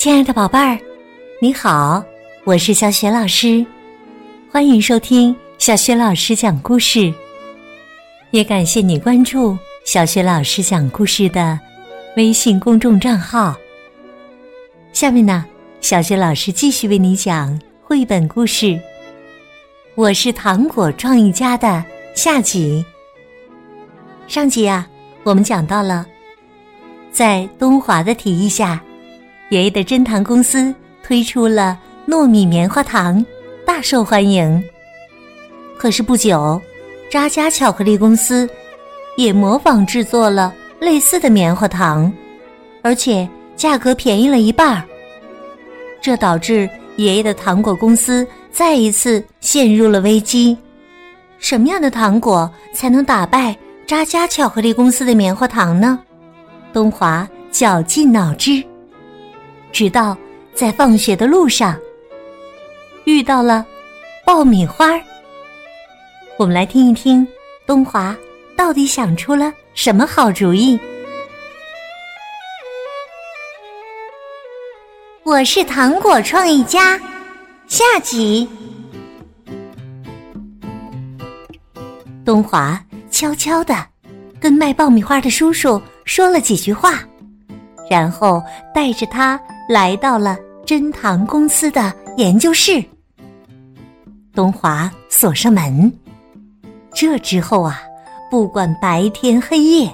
亲爱的宝贝儿，你好，我是小雪老师，欢迎收听小雪老师讲故事。也感谢你关注小雪老师讲故事的微信公众账号。下面呢，小雪老师继续为你讲绘本故事《我是糖果创意家》的下集。上集啊，我们讲到了在东华的提议下。爷爷的珍糖公司推出了糯米棉花糖，大受欢迎。可是不久，扎家巧克力公司也模仿制作了类似的棉花糖，而且价格便宜了一半儿。这导致爷爷的糖果公司再一次陷入了危机。什么样的糖果才能打败扎家巧克力公司的棉花糖呢？东华绞尽脑汁。直到在放学的路上遇到了爆米花儿，我们来听一听东华到底想出了什么好主意。我是糖果创意家，下集。东华悄悄的跟卖爆米花的叔叔说了几句话，然后带着他。来到了珍糖公司的研究室，东华锁上门。这之后啊，不管白天黑夜，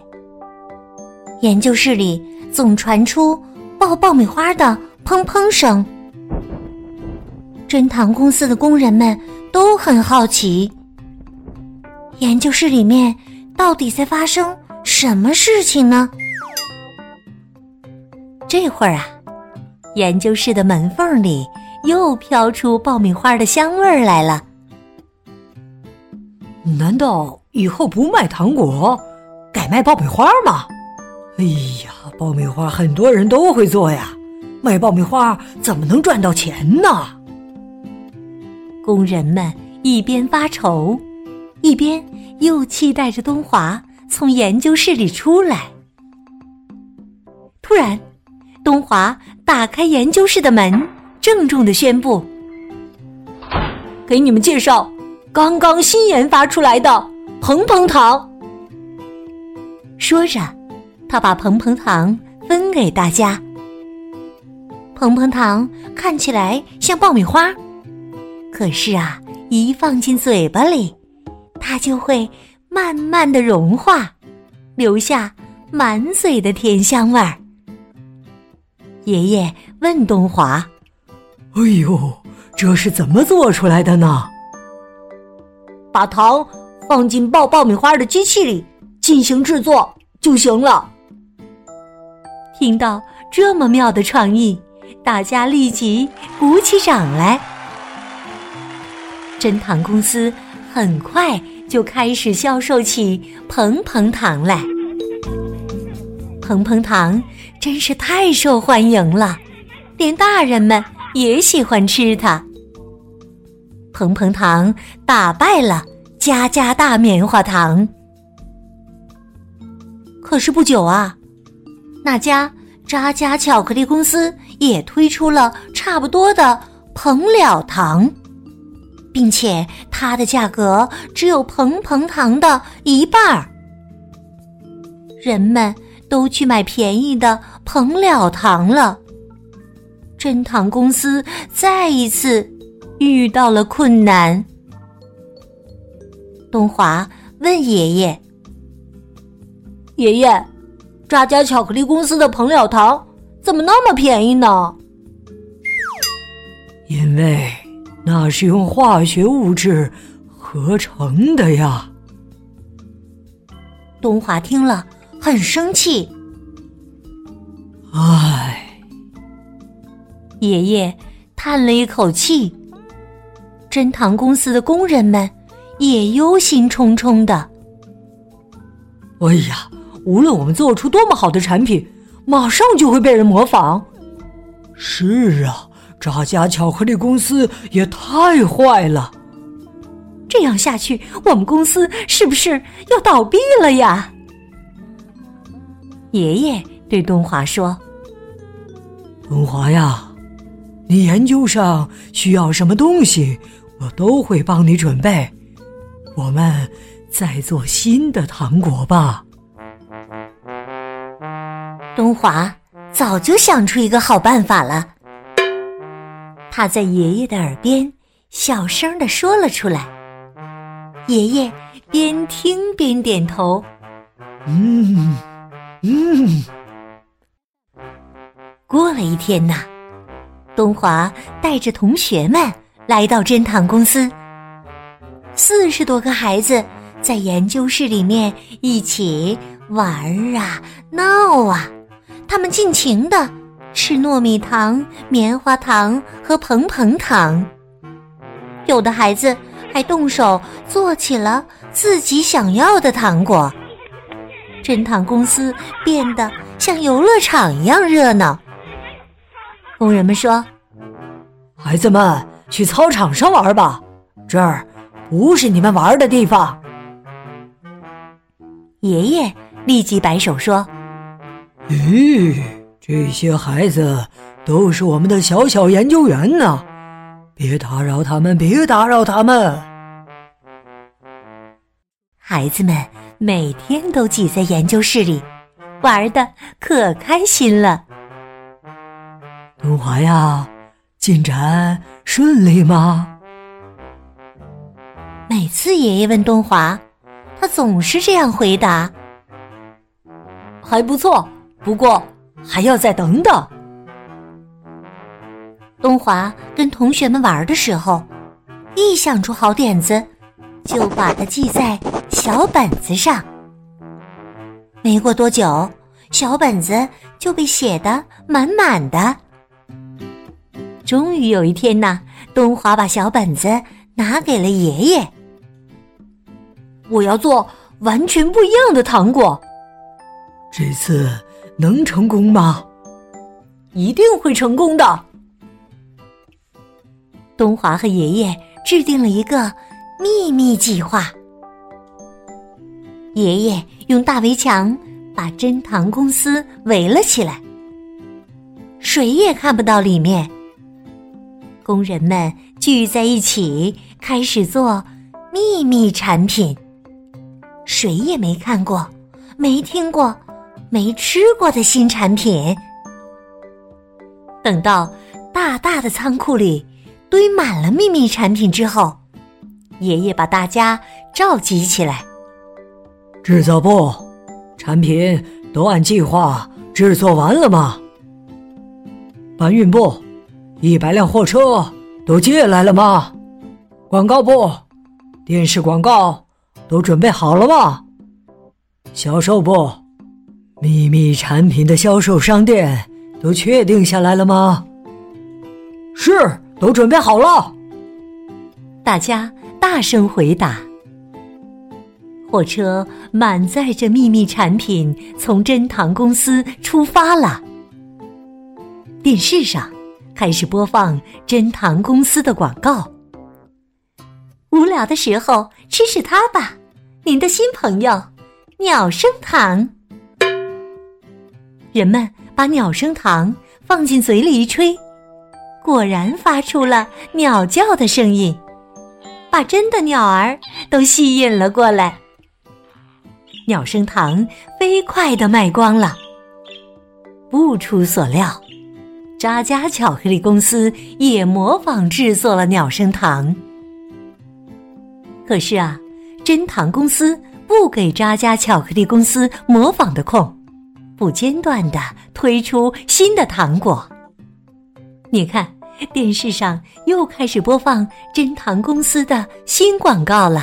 研究室里总传出爆爆米花的砰砰声。珍糖公司的工人们都很好奇，研究室里面到底在发生什么事情呢？这会儿啊。研究室的门缝里又飘出爆米花的香味儿来了。难道以后不卖糖果，改卖爆米花吗？哎呀，爆米花很多人都会做呀，卖爆米花怎么能赚到钱呢？工人们一边发愁，一边又期待着东华从研究室里出来。突然。东华打开研究室的门，郑重的宣布：“给你们介绍刚刚新研发出来的蓬蓬糖。”说着，他把蓬蓬糖分给大家。蓬蓬糖看起来像爆米花，可是啊，一放进嘴巴里，它就会慢慢的融化，留下满嘴的甜香味儿。爷爷问东华：“哎呦，这是怎么做出来的呢？”把糖放进爆爆米花的机器里进行制作就行了。听到这么妙的创意，大家立即鼓起掌来。真糖公司很快就开始销售起蓬蓬糖来。蓬蓬糖。真是太受欢迎了，连大人们也喜欢吃它。蓬蓬糖打败了家家大棉花糖。可是不久啊，那家扎家巧克力公司也推出了差不多的蓬了糖，并且它的价格只有蓬蓬糖的一半儿。人们。都去买便宜的蓬了糖了。珍糖公司再一次遇到了困难。东华问爷爷：“爷爷，这家巧克力公司的蓬了糖怎么那么便宜呢？”因为那是用化学物质合成的呀。东华听了。很生气，唉，爷爷叹了一口气。珍糖公司的工人们也忧心忡忡的。哎呀，无论我们做出多么好的产品，马上就会被人模仿。是啊，这家巧克力公司也太坏了。这样下去，我们公司是不是要倒闭了呀？爷爷对东华说：“东华呀，你研究上需要什么东西，我都会帮你准备。我们再做新的糖果吧。东华早就想出一个好办法了，他在爷爷的耳边小声的说了出来。爷爷边听边点头，嗯嗯。过了一天呐，东华带着同学们来到侦糖公司，四十多个孩子在研究室里面一起玩啊闹啊。他们尽情的吃糯米糖、棉花糖和蓬蓬糖，有的孩子还动手做起了自己想要的糖果。侦糖公司变得像游乐场一样热闹。工人们说：“孩子们，去操场上玩吧，这儿不是你们玩的地方。”爷爷立即摆手说。咦，这些孩子都是我们的小小研究员呢，别打扰他们，别打扰他们。孩子们每天都挤在研究室里，玩的可开心了。东华呀，进展顺利吗？每次爷爷问东华，他总是这样回答：“还不错。”不过还要再等等。东华跟同学们玩的时候，一想出好点子，就把它记在小本子上。没过多久，小本子就被写得满满的。终于有一天呐，东华把小本子拿给了爷爷。我要做完全不一样的糖果。这次。能成功吗？一定会成功的。东华和爷爷制定了一个秘密计划。爷爷用大围墙把珍糖公司围了起来，谁也看不到里面。工人们聚在一起，开始做秘密产品，谁也没看过，没听过。没吃过的新产品。等到大大的仓库里堆满了秘密产品之后，爷爷把大家召集起来。制造部，产品都按计划制作完了吗？搬运部，一百辆货车都借来了吗？广告部，电视广告都准备好了吗？销售部。秘密产品的销售商店都确定下来了吗？是，都准备好了。大家大声回答。货车满载着秘密产品从珍堂公司出发了。电视上开始播放珍糖公司的广告。无聊的时候吃吃它吧，您的新朋友——鸟生糖。人们把鸟声糖放进嘴里一吹，果然发出了鸟叫的声音，把真的鸟儿都吸引了过来。鸟声糖飞快的卖光了。不出所料，扎家巧克力公司也模仿制作了鸟声糖。可是啊，真糖公司不给扎家巧克力公司模仿的空。不间断的推出新的糖果。你看，电视上又开始播放珍糖公司的新广告了。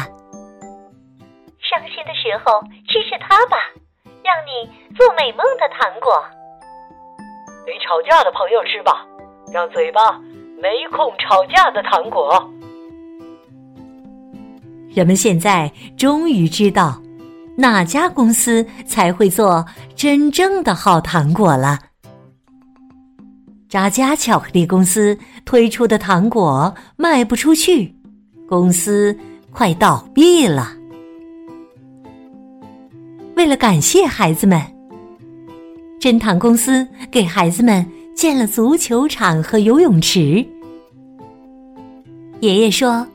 伤心的时候吃吃它吧，让你做美梦的糖果。给吵架的朋友吃吧，让嘴巴没空吵架的糖果。人们现在终于知道。哪家公司才会做真正的好糖果了？扎家巧克力公司推出的糖果卖不出去，公司快倒闭了。为了感谢孩子们，珍糖公司给孩子们建了足球场和游泳池。爷爷说：“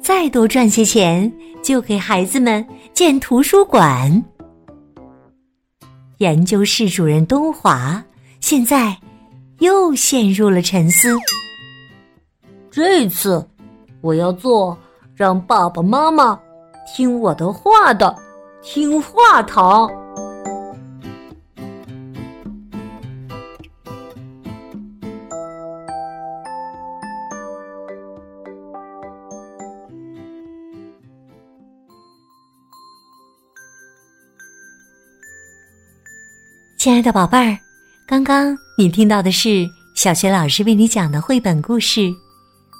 再多赚些钱，就给孩子们建图书馆。”研究室主任东华现在又陷入了沉思。这次我要做让爸爸妈妈听我的话的听话糖。亲爱的宝贝儿，刚刚你听到的是小学老师为你讲的绘本故事《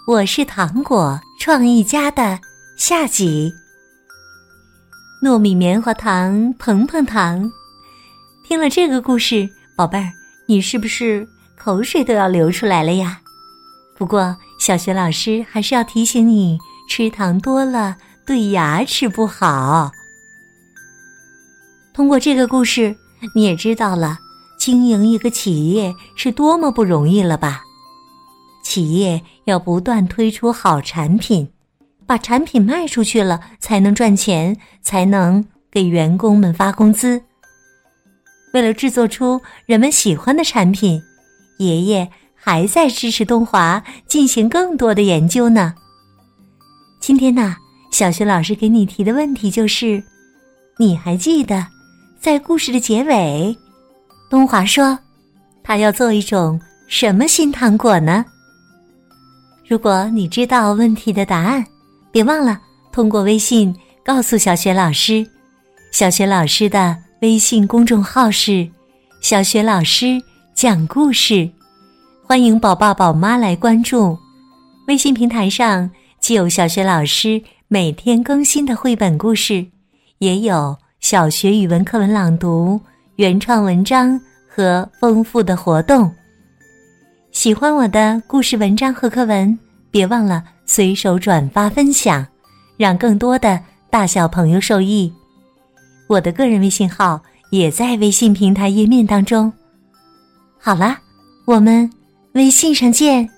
我是糖果创意家》的下集。糯米棉花糖、蓬蓬糖，听了这个故事，宝贝儿，你是不是口水都要流出来了呀？不过，小学老师还是要提醒你，吃糖多了对牙齿不好。通过这个故事。你也知道了，经营一个企业是多么不容易了吧？企业要不断推出好产品，把产品卖出去了，才能赚钱，才能给员工们发工资。为了制作出人们喜欢的产品，爷爷还在支持东华进行更多的研究呢。今天呢，小学老师给你提的问题就是：你还记得？在故事的结尾，东华说：“他要做一种什么新糖果呢？”如果你知道问题的答案，别忘了通过微信告诉小雪老师。小雪老师的微信公众号是“小雪老师讲故事”，欢迎宝爸宝妈来关注。微信平台上既有小雪老师每天更新的绘本故事，也有。小学语文课文朗读、原创文章和丰富的活动。喜欢我的故事文章和课文，别忘了随手转发分享，让更多的大小朋友受益。我的个人微信号也在微信平台页面当中。好了，我们微信上见。